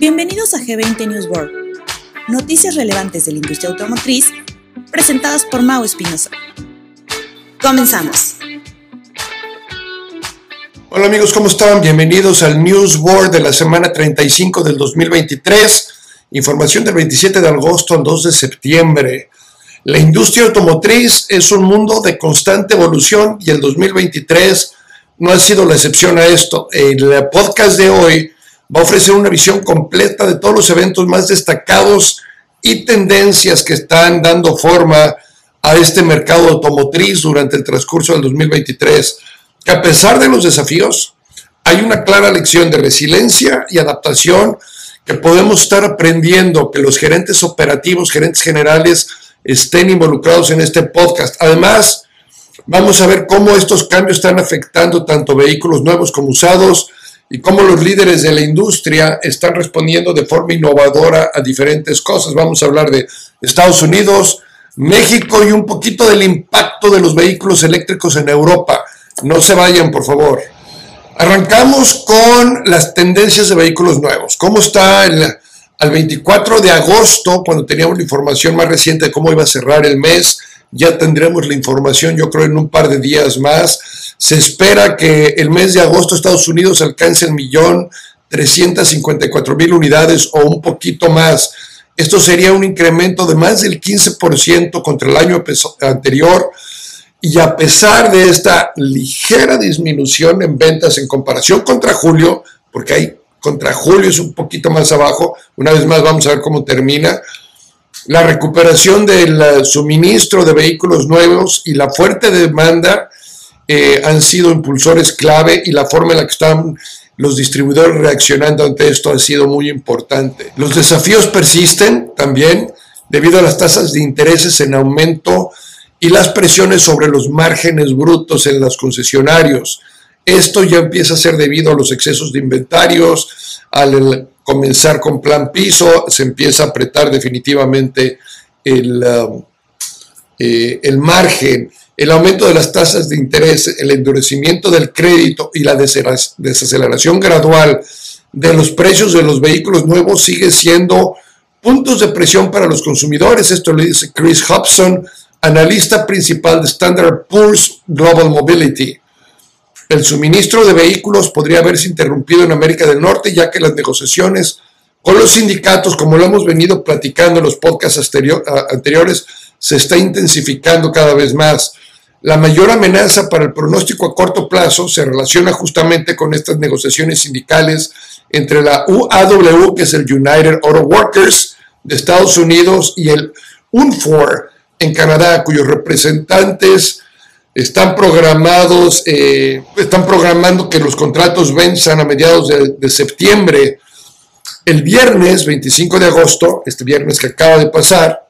Bienvenidos a G20 News World, noticias relevantes de la industria automotriz presentadas por Mau Espinosa. Comenzamos. Hola amigos, ¿cómo están? Bienvenidos al News World de la semana 35 del 2023. Información del 27 de agosto al 2 de septiembre. La industria automotriz es un mundo de constante evolución y el 2023 no ha sido la excepción a esto. El podcast de hoy va a ofrecer una visión completa de todos los eventos más destacados y tendencias que están dando forma a este mercado automotriz durante el transcurso del 2023, que a pesar de los desafíos, hay una clara lección de resiliencia y adaptación que podemos estar aprendiendo, que los gerentes operativos, gerentes generales estén involucrados en este podcast. Además, vamos a ver cómo estos cambios están afectando tanto vehículos nuevos como usados, y cómo los líderes de la industria están respondiendo de forma innovadora a diferentes cosas. Vamos a hablar de Estados Unidos, México y un poquito del impacto de los vehículos eléctricos en Europa. No se vayan, por favor. Arrancamos con las tendencias de vehículos nuevos. ¿Cómo está el, al 24 de agosto, cuando teníamos la información más reciente de cómo iba a cerrar el mes? Ya tendremos la información, yo creo, en un par de días más se espera que el mes de agosto Estados Unidos alcance el millón 354 mil unidades o un poquito más. Esto sería un incremento de más del 15% contra el año anterior. Y a pesar de esta ligera disminución en ventas en comparación contra julio, porque hay contra julio es un poquito más abajo, una vez más vamos a ver cómo termina, la recuperación del suministro de vehículos nuevos y la fuerte demanda eh, han sido impulsores clave y la forma en la que están los distribuidores reaccionando ante esto ha sido muy importante. Los desafíos persisten también debido a las tasas de intereses en aumento y las presiones sobre los márgenes brutos en los concesionarios. Esto ya empieza a ser debido a los excesos de inventarios, al comenzar con plan piso, se empieza a apretar definitivamente el, uh, eh, el margen el aumento de las tasas de interés, el endurecimiento del crédito y la desaceleración gradual de los precios de los vehículos nuevos sigue siendo puntos de presión para los consumidores. Esto lo dice Chris Hobson, analista principal de Standard Poor's Global Mobility. El suministro de vehículos podría haberse interrumpido en América del Norte, ya que las negociaciones con los sindicatos, como lo hemos venido platicando en los podcasts anteriores, se está intensificando cada vez más. La mayor amenaza para el pronóstico a corto plazo se relaciona justamente con estas negociaciones sindicales entre la UAW, que es el United Auto Workers de Estados Unidos, y el UNFOR en Canadá, cuyos representantes están programados, eh, están programando que los contratos venzan a mediados de, de septiembre. El viernes 25 de agosto, este viernes que acaba de pasar,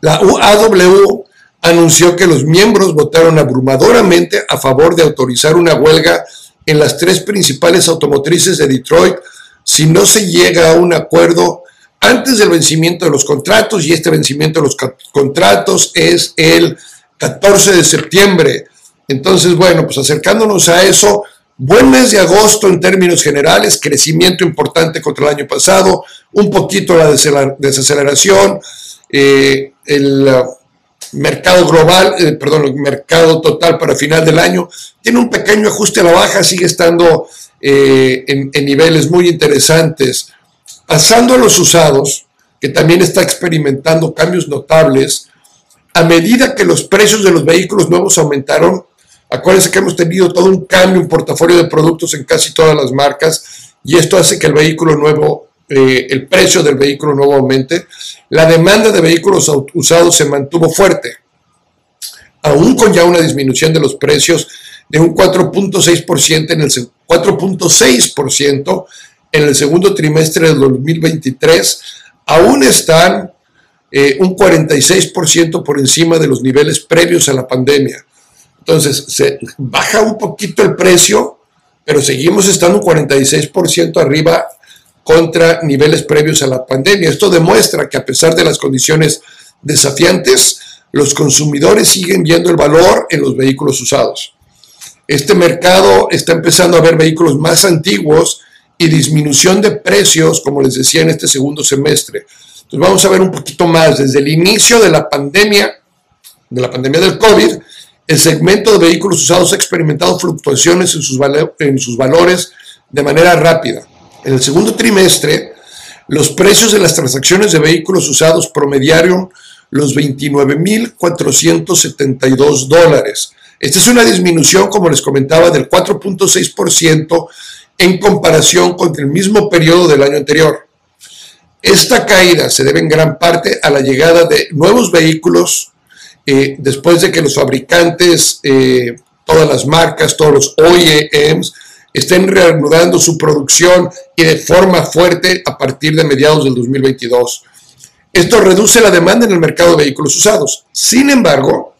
la UAW anunció que los miembros votaron abrumadoramente a favor de autorizar una huelga en las tres principales automotrices de Detroit si no se llega a un acuerdo antes del vencimiento de los contratos y este vencimiento de los contratos es el 14 de septiembre. Entonces, bueno, pues acercándonos a eso, buen mes de agosto en términos generales, crecimiento importante contra el año pasado, un poquito la desaceleración, eh, el mercado global, eh, perdón, el mercado total para final del año, tiene un pequeño ajuste a la baja, sigue estando eh, en, en, niveles muy interesantes. Pasando a los usados, que también está experimentando cambios notables, a medida que los precios de los vehículos nuevos aumentaron, acuérdense que hemos tenido todo un cambio, un portafolio de productos en casi todas las marcas, y esto hace que el vehículo nuevo eh, el precio del vehículo nuevo aumente, la demanda de vehículos usados se mantuvo fuerte, aún con ya una disminución de los precios de un 4.6% en el 4.6% en el segundo trimestre del 2023, aún están eh, un 46% por encima de los niveles previos a la pandemia. Entonces, se baja un poquito el precio, pero seguimos estando un 46% arriba contra niveles previos a la pandemia. Esto demuestra que a pesar de las condiciones desafiantes, los consumidores siguen viendo el valor en los vehículos usados. Este mercado está empezando a ver vehículos más antiguos y disminución de precios, como les decía, en este segundo semestre. Entonces vamos a ver un poquito más. Desde el inicio de la pandemia, de la pandemia del COVID, el segmento de vehículos usados ha experimentado fluctuaciones en sus, valores de manera rápida. En el segundo trimestre, los precios de las transacciones de vehículos usados promediaron los 29.472 dólares. Esta es una disminución, como les comentaba, del 4.6% en comparación con el mismo periodo del año anterior. Esta caída se debe en gran parte a la llegada de nuevos vehículos eh, después de que los fabricantes, eh, todas las marcas, todos los OEMs, estén reanudando su producción y de forma fuerte a partir de mediados del 2022. Esto reduce la demanda en el mercado de vehículos usados. Sin embargo,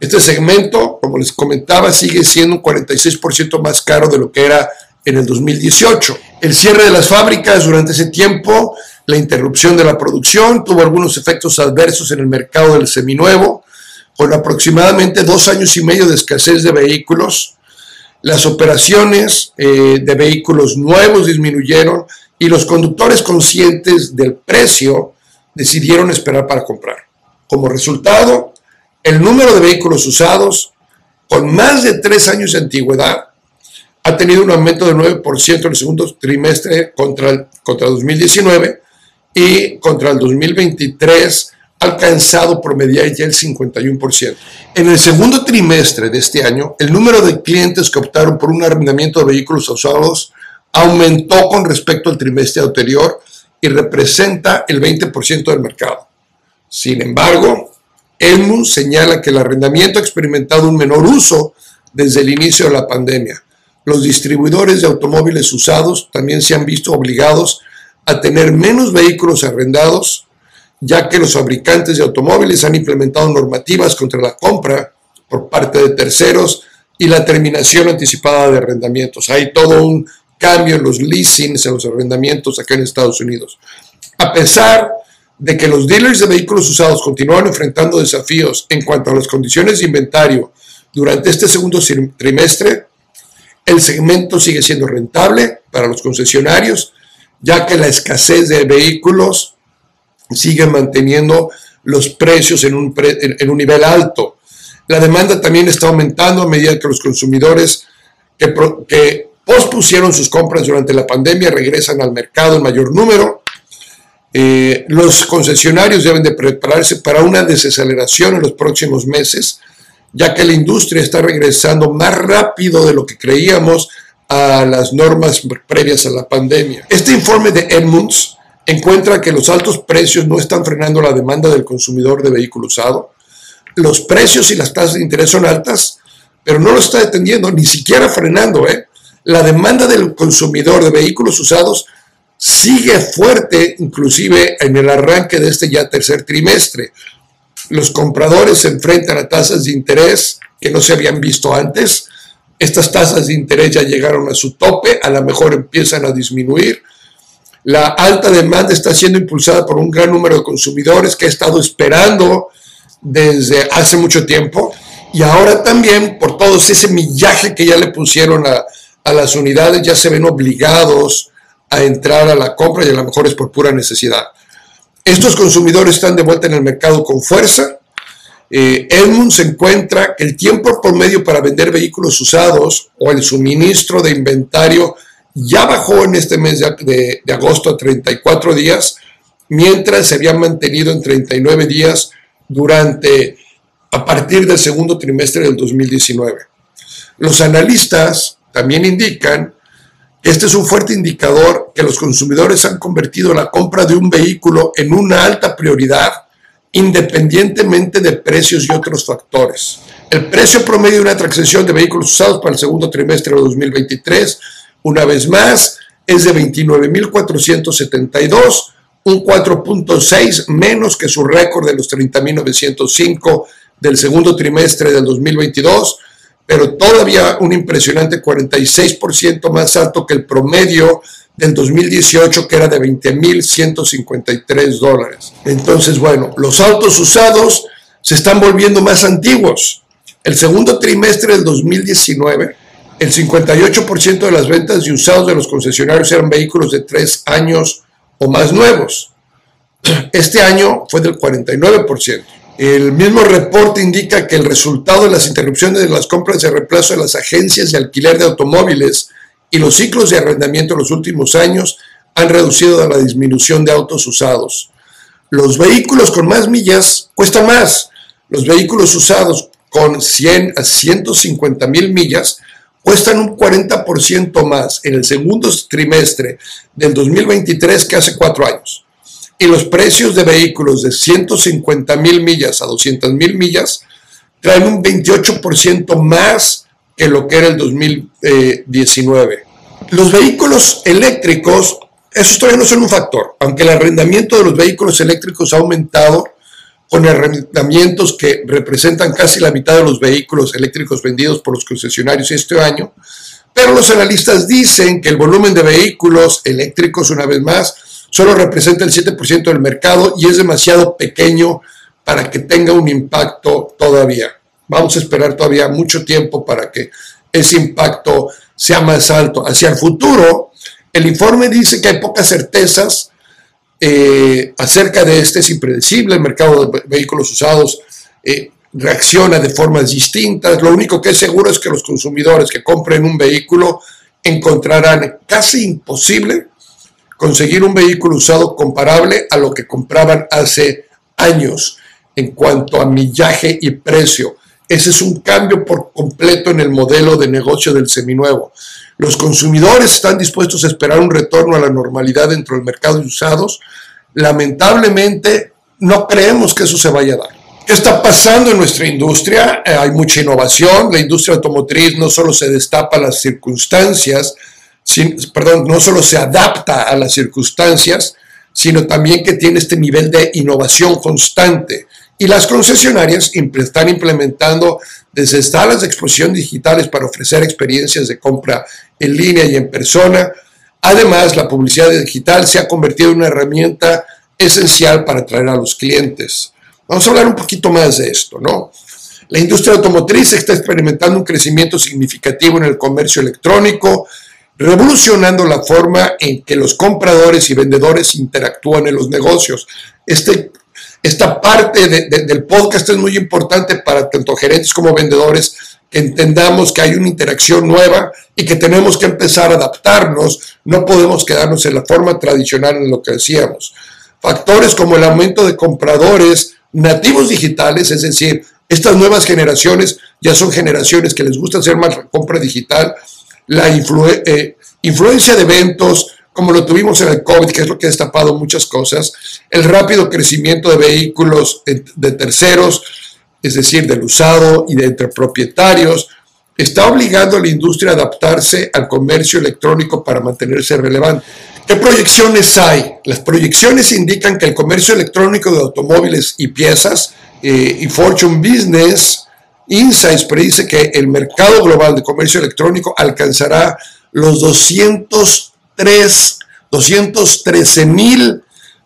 este segmento, como les comentaba, sigue siendo un 46% más caro de lo que era en el 2018. El cierre de las fábricas durante ese tiempo, la interrupción de la producción, tuvo algunos efectos adversos en el mercado del seminuevo, con aproximadamente dos años y medio de escasez de vehículos. Las operaciones eh, de vehículos nuevos disminuyeron y los conductores conscientes del precio decidieron esperar para comprar. Como resultado, el número de vehículos usados con más de tres años de antigüedad ha tenido un aumento de 9% en el segundo trimestre contra, contra 2019 y contra el 2023 ha alcanzado promediar ya el 51%. En el segundo trimestre de este año, el número de clientes que optaron por un arrendamiento de vehículos usados aumentó con respecto al trimestre anterior y representa el 20% del mercado. Sin embargo, Elmu señala que el arrendamiento ha experimentado un menor uso desde el inicio de la pandemia los distribuidores de automóviles usados también se han visto obligados a tener menos vehículos arrendados, ya que los fabricantes de automóviles han implementado normativas contra la compra por parte de terceros y la terminación anticipada de arrendamientos. Hay todo un cambio en los leasings, en los arrendamientos acá en Estados Unidos. A pesar de que los dealers de vehículos usados continúan enfrentando desafíos en cuanto a las condiciones de inventario durante este segundo trimestre, el segmento sigue siendo rentable para los concesionarios, ya que la escasez de vehículos sigue manteniendo los precios en un, nivel alto. La demanda también está aumentando a medida que los consumidores que, que pospusieron sus compras durante la pandemia regresan al mercado en mayor número. Eh, los concesionarios deben de prepararse para una desaceleración en los próximos meses ya que la industria está regresando más rápido de lo que creíamos a las normas previas a la pandemia. Este informe de Edmunds encuentra que los altos precios no están frenando la demanda del consumidor de vehículo usado. Los precios y las tasas de interés son altas, pero no lo está deteniendo, ni siquiera frenando. ¿eh? La demanda del consumidor de vehículos usados sigue fuerte, inclusive en el arranque de este ya tercer trimestre los compradores se enfrentan a tasas de interés que no se habían visto antes. Estas tasas de interés ya llegaron a su tope, a lo mejor empiezan a disminuir. La alta demanda está siendo impulsada por un gran número de consumidores que ha estado esperando desde hace mucho tiempo y ahora también por todo ese millaje que ya le pusieron a, a las unidades, ya se ven obligados a entrar a la compra y a lo mejor es por pura necesidad. Estos consumidores están de vuelta en el mercado con fuerza. Eh, Edmund se encuentra que el tiempo por medio para vender vehículos usados o el suministro de inventario ya bajó en este mes de, de agosto a 34 días, mientras se había mantenido en 39 días durante a partir del segundo trimestre del 2019. Los analistas también indican este es un fuerte indicador que los consumidores han convertido la compra de un vehículo en una alta prioridad independientemente de precios y otros factores. El precio promedio de una transacción de vehículos usados para el segundo trimestre de 2023, una vez más, es de 29.472, un 4.6 menos que su récord de los 30.905 del segundo trimestre del 2022 pero todavía un impresionante 46% más alto que el promedio del 2018, que era de 20.153 dólares. Entonces, bueno, los autos usados se están volviendo más antiguos. El segundo trimestre del 2019 el 58% de las ventas de usados de los concesionarios eran vehículos de tres años o más nuevos. Este año fue del 49%. El mismo reporte indica que el resultado de las interrupciones de las compras de reemplazo de las agencias de alquiler de automóviles y los ciclos de arrendamiento en los últimos años han reducido la disminución de autos usados. Los vehículos con más millas cuestan más. Los vehículos usados con 100 a 150 mil millas cuestan un 40% más en el segundo trimestre del 2023 que hace cuatro años. Y los precios de vehículos de 150 mil millas a 200 mil millas traen un 28% más que lo que era el 2019. Los vehículos eléctricos, esos todavía no son un factor, aunque el arrendamiento de los vehículos eléctricos ha aumentado con arrendamientos que representan casi la mitad de los vehículos eléctricos vendidos por los concesionarios este año, pero los analistas dicen que el volumen de vehículos eléctricos, una vez más, solo representa el 7% del mercado y es demasiado pequeño para que tenga un impacto todavía. Vamos a esperar todavía mucho tiempo para que ese impacto sea más alto. Hacia el futuro, el informe dice que hay pocas certezas eh, acerca de este, es impredecible, el mercado de vehículos usados eh, reacciona de formas distintas, lo único que es seguro es que los consumidores que compren un vehículo encontrarán casi imposible conseguir un vehículo usado comparable a lo que compraban hace años en cuanto a millaje y precio. Ese es un cambio por completo en el modelo de negocio del seminuevo. Los consumidores están dispuestos a esperar un retorno a la normalidad dentro del mercado de usados. Lamentablemente, no creemos que eso se vaya a dar. ¿Qué está pasando en nuestra industria? Eh, hay mucha innovación. La industria automotriz no solo se destapa a las circunstancias, perdón, no solo se adapta a las circunstancias, sino también que tiene este nivel de innovación constante. Y las concesionarias están implementando desde salas de exposición digitales para ofrecer experiencias de compra en línea y en persona. Además, la publicidad digital se ha convertido en una herramienta esencial para atraer a los clientes. Vamos a hablar un poquito más de esto, ¿no? La industria automotriz está experimentando un crecimiento significativo en el comercio electrónico, revolucionando la forma en que los compradores y vendedores interactúan en los negocios. Este esta parte del podcast es muy importante para tanto gerentes como vendedores que entendamos que hay una interacción nueva y que tenemos que empezar a adaptarnos. No podemos quedarnos en la forma tradicional en lo que decíamos. Factores como el aumento de compradores nativos digitales, es decir, estas nuevas generaciones ya son generaciones que les gusta hacer más compra digital, la eh, influencia de eventos, como lo tuvimos en el COVID, que es lo que ha destapado muchas cosas, el rápido crecimiento de vehículos de terceros, es decir, del usado y de entre propietarios, está obligando a la industria a adaptarse al comercio electrónico para mantenerse relevante. ¿Qué proyecciones hay? Las proyecciones indican que el comercio electrónico de automóviles y piezas eh, y Fortune Business Insights predice que el mercado global de comercio electrónico alcanzará los 200 213 mil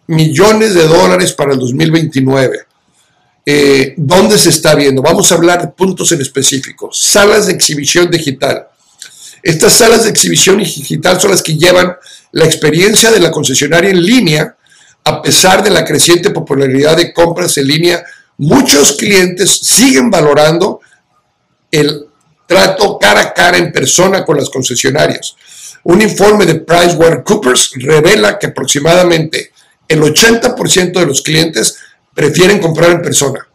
millones de dólares para el 2029. Eh, ¿Dónde se está viendo? Vamos a hablar de puntos en específico. Salas de exhibición digital. Estas salas de exhibición digital son las que llevan la experiencia de la concesionaria en línea, a pesar de la creciente popularidad de compras en línea. Muchos clientes siguen valorando el trato cara a cara en persona con las concesionarias. Un informe de PricewaterhouseCoopers revela que aproximadamente el 80% de los clientes prefieren comprar en persona.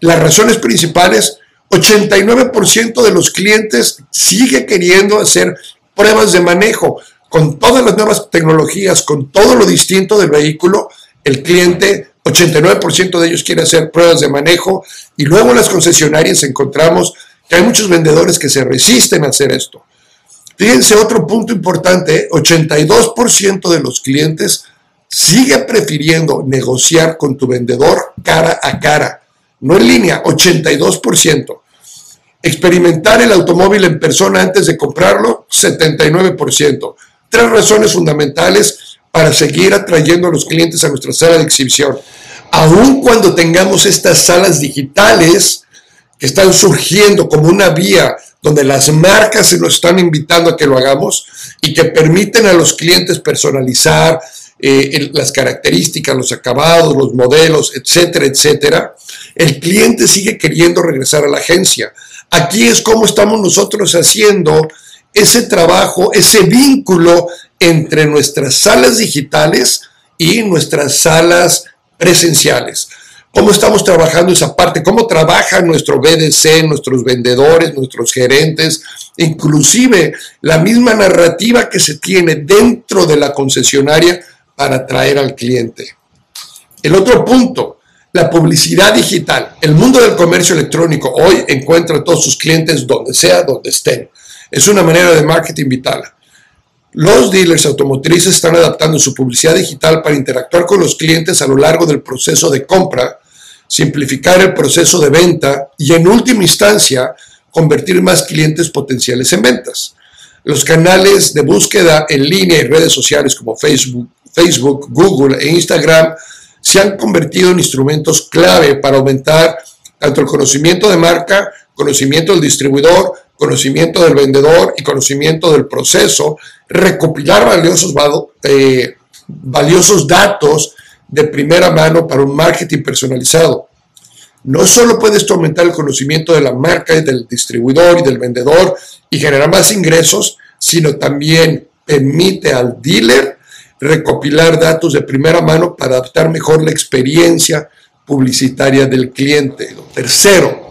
Las razones principales, 89% de los clientes sigue queriendo hacer pruebas de manejo. Con todas las nuevas tecnologías, con todo lo distinto del vehículo, el cliente, 89% de ellos quiere hacer pruebas de manejo y luego en las concesionarias encontramos que hay muchos vendedores que se resisten a hacer esto. Fíjense otro punto importante, 82% de los clientes sigue prefiriendo negociar con tu vendedor cara a cara, no en línea, 82%. Experimentar el automóvil en persona antes de comprarlo, 79%. Tres razones fundamentales para seguir atrayendo a los clientes a nuestra sala de exhibición. Aun cuando tengamos estas salas digitales, que están surgiendo como una vía donde las marcas se nos están invitando a que lo hagamos y que permiten a los clientes personalizar eh, las características, los acabados, los modelos, etcétera, etcétera, el cliente sigue queriendo regresar a la agencia. Aquí es como estamos nosotros haciendo ese trabajo, ese vínculo entre nuestras salas digitales y nuestras salas presenciales. ¿Cómo estamos trabajando esa parte? ¿Cómo trabaja nuestro BDC, nuestros vendedores, nuestros gerentes? Inclusive la misma narrativa que se tiene dentro de la concesionaria para atraer al cliente. El otro punto, la publicidad digital. El mundo del comercio electrónico hoy encuentra a todos sus clientes donde sea, donde estén. Es una manera de marketing vital. Los dealers automotrices están adaptando su publicidad digital para interactuar con los clientes a lo largo del proceso de compra, simplificar el proceso de venta y en última instancia convertir más clientes potenciales en ventas. Los canales de búsqueda en línea y redes sociales como Facebook, Facebook, Google e Instagram se han convertido en instrumentos clave para aumentar tanto el conocimiento de marca, conocimiento del distribuidor, conocimiento del vendedor y conocimiento del proceso, recopilar valiosos, eh, valiosos datos de primera mano para un marketing personalizado. No solo puedes aumentar el conocimiento de la marca y del distribuidor y del vendedor y generar más ingresos, sino también permite al dealer recopilar datos de primera mano para adaptar mejor la experiencia publicitaria del cliente. Tercero,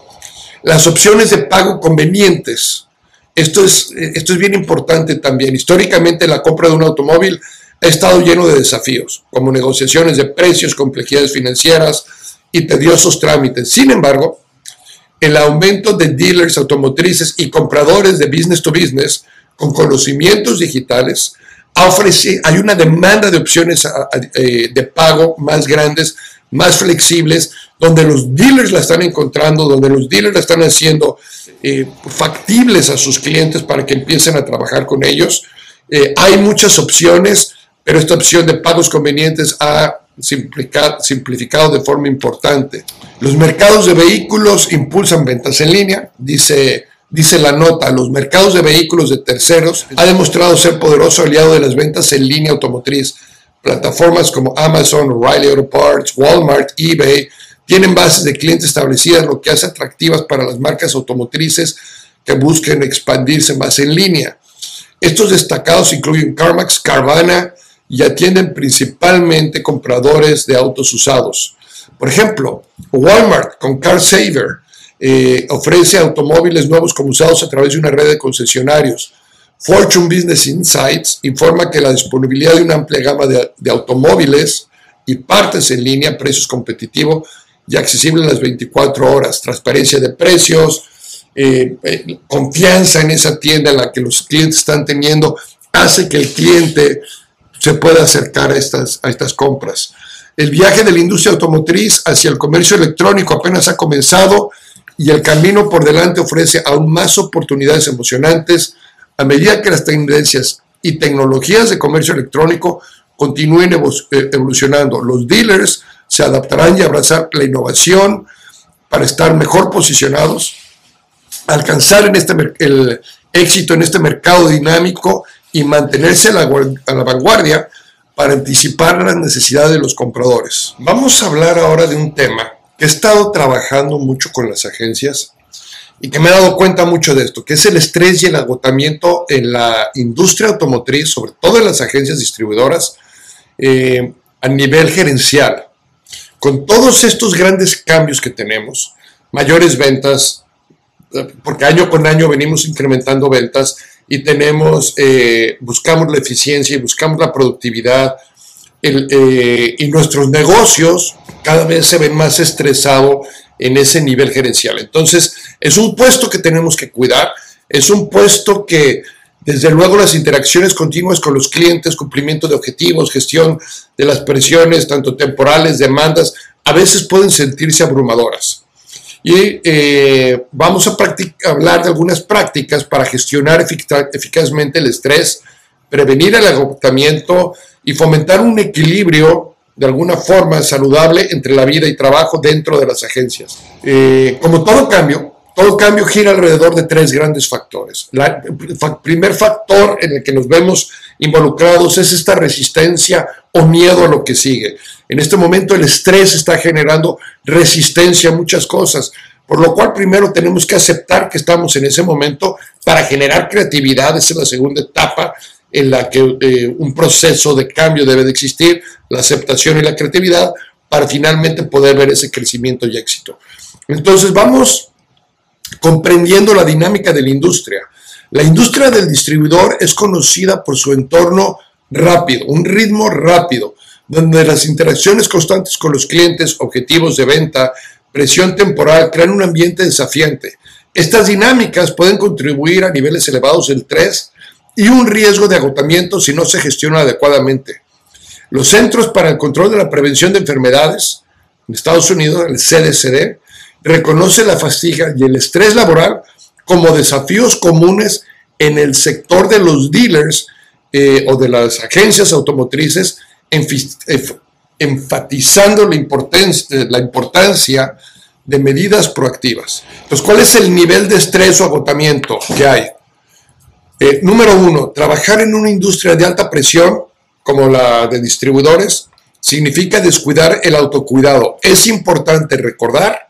las opciones de pago convenientes. Esto es, esto es bien importante también. Históricamente la compra de un automóvil ha estado lleno de desafíos, como negociaciones de precios, complejidades financieras y tediosos trámites. Sin embargo, el aumento de dealers automotrices y compradores de business to business con conocimientos digitales ofrece, hay una demanda de opciones eh, de pago más grandes, más flexibles, donde los dealers la están encontrando, donde los dealers la están haciendo eh, factibles a sus clientes para que empiecen a trabajar con ellos. Eh, hay muchas opciones, pero esta opción de pagos convenientes ha simplificado de forma importante. Los mercados de vehículos impulsan ventas en línea, dice, dice la nota, los mercados de vehículos de terceros ha demostrado ser poderoso aliado de las ventas en línea automotriz. Plataformas como Amazon, O'Reilly Auto Parts, Walmart, eBay tienen bases de clientes establecidas, lo que hace atractivas para las marcas automotrices que busquen expandirse más en línea. Estos destacados incluyen CarMax, Carvana y atienden principalmente compradores de autos usados. Por ejemplo, Walmart con CarSaver eh, ofrece automóviles nuevos como usados a través de una red de concesionarios. Fortune Business Insights informa que la disponibilidad de una amplia gama de, automóviles y partes en línea a precios competitivos y accesible en las 24 horas, transparencia de precios, eh, eh, confianza en esa tienda en la que los clientes están teniendo, hace que el cliente se pueda acercar a estas compras. El viaje de la industria automotriz hacia el comercio electrónico apenas ha comenzado y el camino por delante ofrece aún más oportunidades emocionantes a medida que las tendencias y tecnologías de comercio electrónico continúen eh, evolucionando. Los dealers se adaptarán y abrazar la innovación para estar mejor posicionados, alcanzar en este, el éxito en este mercado dinámico y mantenerse a la, a la vanguardia para anticipar las necesidades de los compradores. Vamos a hablar ahora de un tema he estado trabajando mucho con las agencias y que me he dado cuenta mucho de esto, que es el estrés y el agotamiento en la industria automotriz, sobre todo en las agencias distribuidoras, eh, a nivel gerencial. Con todos estos grandes cambios que tenemos, mayores ventas, porque año con año venimos incrementando ventas y tenemos, eh, buscamos la eficiencia y buscamos la productividad eh, y nuestros negocios cada vez se ven más estresados en ese nivel gerencial. Entonces, es un puesto que tenemos que cuidar, es un puesto que desde luego las interacciones continuas con los clientes, cumplimiento de objetivos, gestión de las presiones, tanto temporales, demandas, a veces pueden sentirse abrumadoras. Y eh, vamos a hablar de algunas prácticas para gestionar eficazmente el estrés, prevenir el agotamiento y fomentar un equilibrio de alguna forma saludable entre la vida y trabajo dentro de las agencias. Eh, como todo cambio, Todo cambio gira alrededor de tres grandes factores. el primer factor en el que nos vemos involucrados es esta resistencia o miedo a lo que sigue. En este momento el estrés está generando resistencia a muchas cosas, por lo cual primero tenemos que aceptar que estamos en ese momento para generar creatividad, esa es la segunda etapa en la que eh, un proceso de cambio debe de existir, la aceptación y la creatividad, para finalmente poder ver ese crecimiento y éxito. Entonces vamos comprendiendo la dinámica de la industria. La industria del distribuidor es conocida por su entorno rápido, un ritmo rápido, donde las interacciones constantes con los clientes, objetivos de venta, presión temporal, crean un ambiente desafiante. Estas dinámicas pueden contribuir a niveles elevados del estrés y un riesgo de agotamiento si no se gestiona adecuadamente. Los Centros para el Control de la Prevención de Enfermedades en Estados Unidos, el CDCD, reconoce la fatiga y el estrés laboral como desafíos comunes en el sector de los dealers eh, o de las agencias automotrices, enfatizando la importancia, la importancia de medidas proactivas. Entonces, ¿cuál es el nivel de estrés o agotamiento que hay? Eh, número uno, trabajar en una industria de alta presión como la de distribuidores significa descuidar el autocuidado. Es importante recordar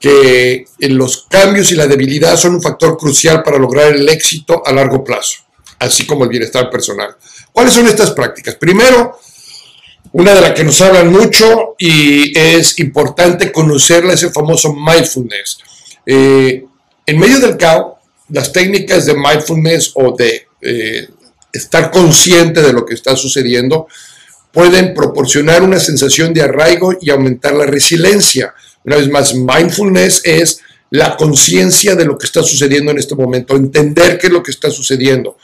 que los cambios y la debilidad son un factor crucial para lograr el éxito a largo plazo, así como el bienestar personal. ¿Cuáles son estas prácticas? Primero, una de las que nos hablan mucho y es importante conocerla es el famoso mindfulness. Eh, en medio del caos, las técnicas de mindfulness o de eh, estar consciente de lo que está sucediendo pueden proporcionar una sensación de arraigo y aumentar la resiliencia. Una vez más, mindfulness es la conciencia de lo que está sucediendo en este momento, entender qué es lo que está sucediendo.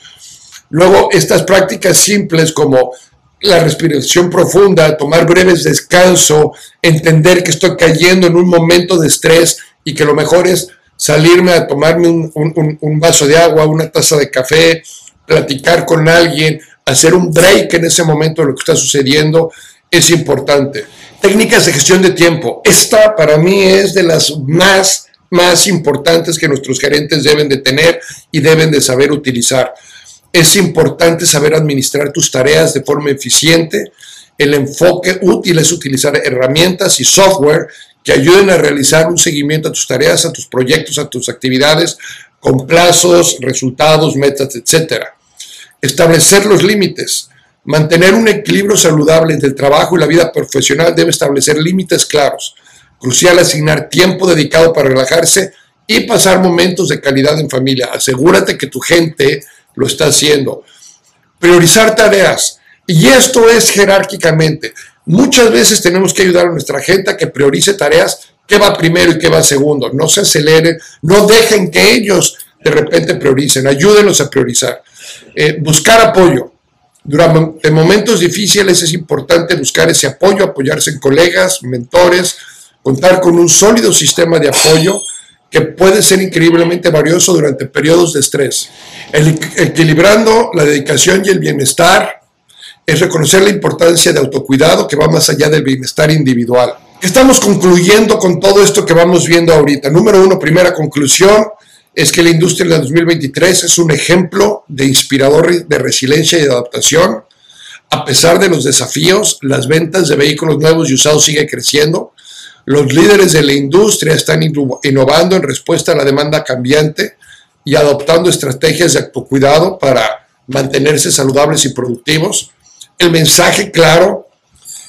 Luego, estas prácticas simples como la respiración profunda, tomar breves descanso, entender que estoy cayendo en un momento de estrés y que lo mejor es salirme a tomarme un, vaso de agua, una taza de café, platicar con alguien, hacer un break en ese momento de lo que está sucediendo, es importante. Técnicas de gestión de tiempo. Esta para mí es de las más, más importantes que nuestros gerentes deben de tener y deben de saber utilizar. Es importante saber administrar tus tareas de forma eficiente. El enfoque útil es utilizar herramientas y software que ayuden a realizar un seguimiento a tus tareas, a tus proyectos, a tus actividades, con plazos, resultados, metas, etc. Establecer los límites. Mantener un equilibrio saludable entre el trabajo y la vida profesional debe establecer límites claros. Crucial asignar tiempo dedicado para relajarse y pasar momentos de calidad en familia. Asegúrate que tu gente lo está haciendo. Priorizar tareas. Y esto es jerárquicamente. Muchas veces tenemos que ayudar a nuestra gente a que priorice tareas, qué va primero y qué va segundo. No se aceleren, no dejen que ellos de repente prioricen, ayúdenlos a priorizar. Eh, buscar apoyo. Durante momentos difíciles es importante buscar ese apoyo, apoyarse en colegas, mentores, contar con un sólido sistema de apoyo que puede ser increíblemente valioso durante periodos de estrés. equilibrando la dedicación y el bienestar es reconocer la importancia de autocuidado que va más allá del bienestar individual. Estamos concluyendo con todo esto que vamos viendo ahorita. Número uno, primera conclusión, es que la industria del 2023 es un ejemplo de inspirador de resiliencia y de adaptación. A pesar de los desafíos, las ventas de vehículos nuevos y usados siguen creciendo. Los líderes de la industria están innovando en respuesta a la demanda cambiante y adoptando estrategias de autocuidado para mantenerse saludables y productivos. El mensaje claro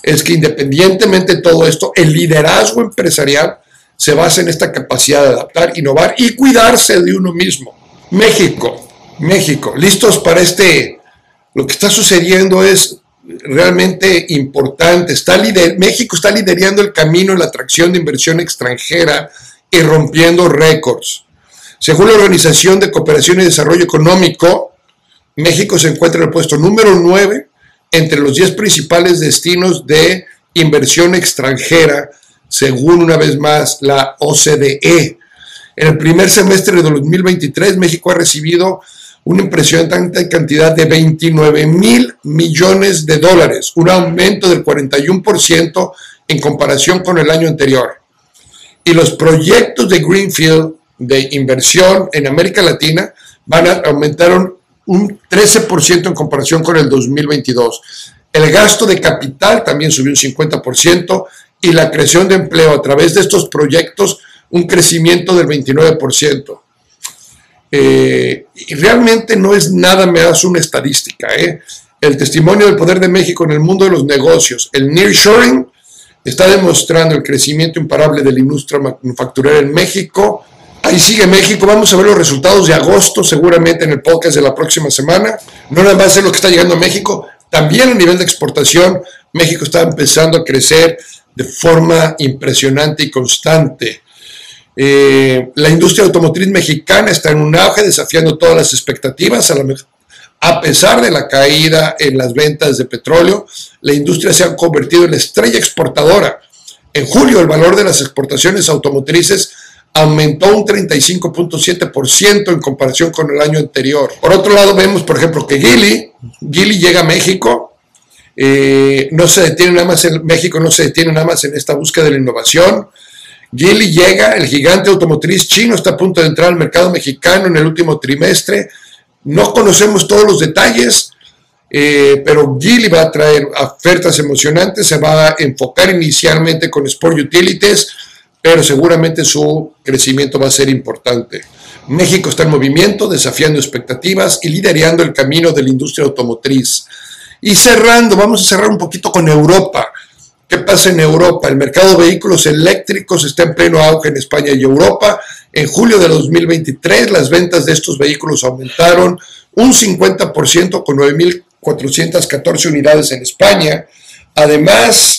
es que independientemente de todo esto, el liderazgo empresarial se basa en esta capacidad de adaptar, innovar y cuidarse de uno mismo. México, México, listos para este, lo que está sucediendo es realmente importante. México está liderando el camino en la atracción de inversión extranjera y rompiendo récords. Según la Organización de Cooperación y Desarrollo Económico, México se encuentra en el puesto número 9 entre los 10 principales destinos de inversión extranjera según una vez más la OCDE. En el primer semestre de 2023, México ha recibido una impresionante cantidad de 29 mil millones de dólares, un aumento del 41% en comparación con el año anterior. Y los proyectos de Greenfield de inversión en América Latina van a, un 13% en comparación con el 2022. El gasto de capital también subió un 50% y la creación de empleo a través de estos proyectos un crecimiento del 29%. Eh, y realmente no es nada más una estadística. ¿eh? El testimonio del poder de México en el mundo de los negocios, el nearshoring, está demostrando el crecimiento imparable de la industria manufacturera en México. Ahí sigue México. Vamos a ver los resultados de agosto, seguramente en el podcast de la próxima semana. No nada más es lo que está llegando a México, también a nivel de exportación, México está empezando a crecer de forma impresionante y constante. Eh, la industria automotriz mexicana está en un auge, desafiando todas las expectativas. A, pesar de la caída en las ventas de petróleo, la industria se ha convertido en la estrella exportadora. En julio, el valor de las exportaciones automotrices aumentó un 35.7% en comparación con el año anterior. Por otro lado, vemos, por ejemplo, que Gili, Gili llega a México, eh, no se detiene nada más en México, no se detiene nada más en esta búsqueda de la innovación. Geely llega, el gigante automotriz chino está a punto de entrar al mercado mexicano en el último trimestre. No conocemos todos los detalles, eh, pero Geely va a traer ofertas emocionantes, se va a enfocar inicialmente con Sport Utilities, pero seguramente su crecimiento va a ser importante. México está en movimiento, desafiando expectativas y liderando el camino de la industria automotriz. Y cerrando, vamos a cerrar un poquito con Europa. ¿Qué pasa en Europa? El mercado de vehículos eléctricos está en pleno auge en España y Europa. En julio de 2023 las ventas de estos vehículos aumentaron un 50% con 9.414 unidades en España. Además,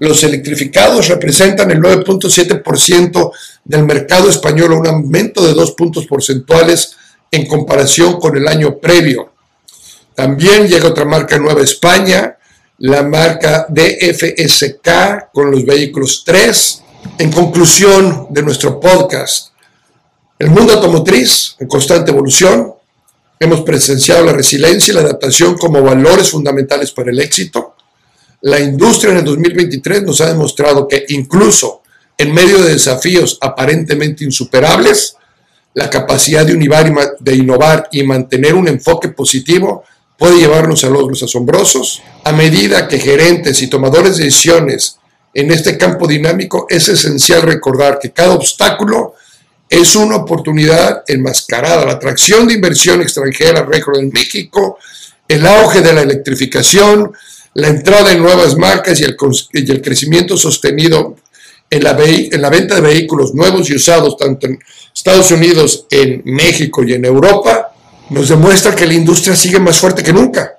los electrificados representan el 9.7% del mercado español, un aumento de dos puntos porcentuales en comparación con el año previo. También llega otra marca nueva España, la marca DFSK con los vehículos 3. En conclusión de nuestro podcast, el mundo automotriz en constante evolución, hemos presenciado la resiliencia y la adaptación como valores fundamentales para el éxito. La industria en el 2023 nos ha demostrado que incluso en medio de desafíos aparentemente insuperables, la capacidad de, de innovar y mantener un enfoque positivo puede llevarnos a logros asombrosos. A medida que gerentes y tomadores de decisiones en este campo dinámico, es esencial recordar que cada obstáculo es una oportunidad enmascarada. La atracción de inversión extranjera récord en México, el auge de la electrificación, la entrada en nuevas marcas y el, crecimiento sostenido en la, en la venta de vehículos nuevos y usados tanto en Estados Unidos, en México y en Europa, nos demuestra que la industria sigue más fuerte que nunca.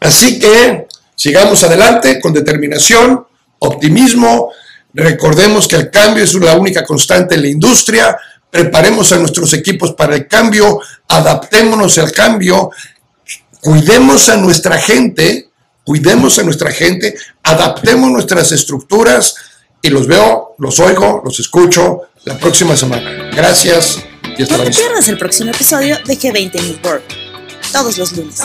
Así que sigamos adelante con determinación, optimismo, recordemos que el cambio es la única constante en la industria, preparemos a nuestros equipos para el cambio, adaptémonos al cambio, cuidemos a nuestra gente, cuidemos a nuestra gente, adaptemos nuestras estructuras y los veo, los oigo, los escucho la próxima semana. Gracias. No te pierdas el próximo episodio de G20 News Todos los lunes.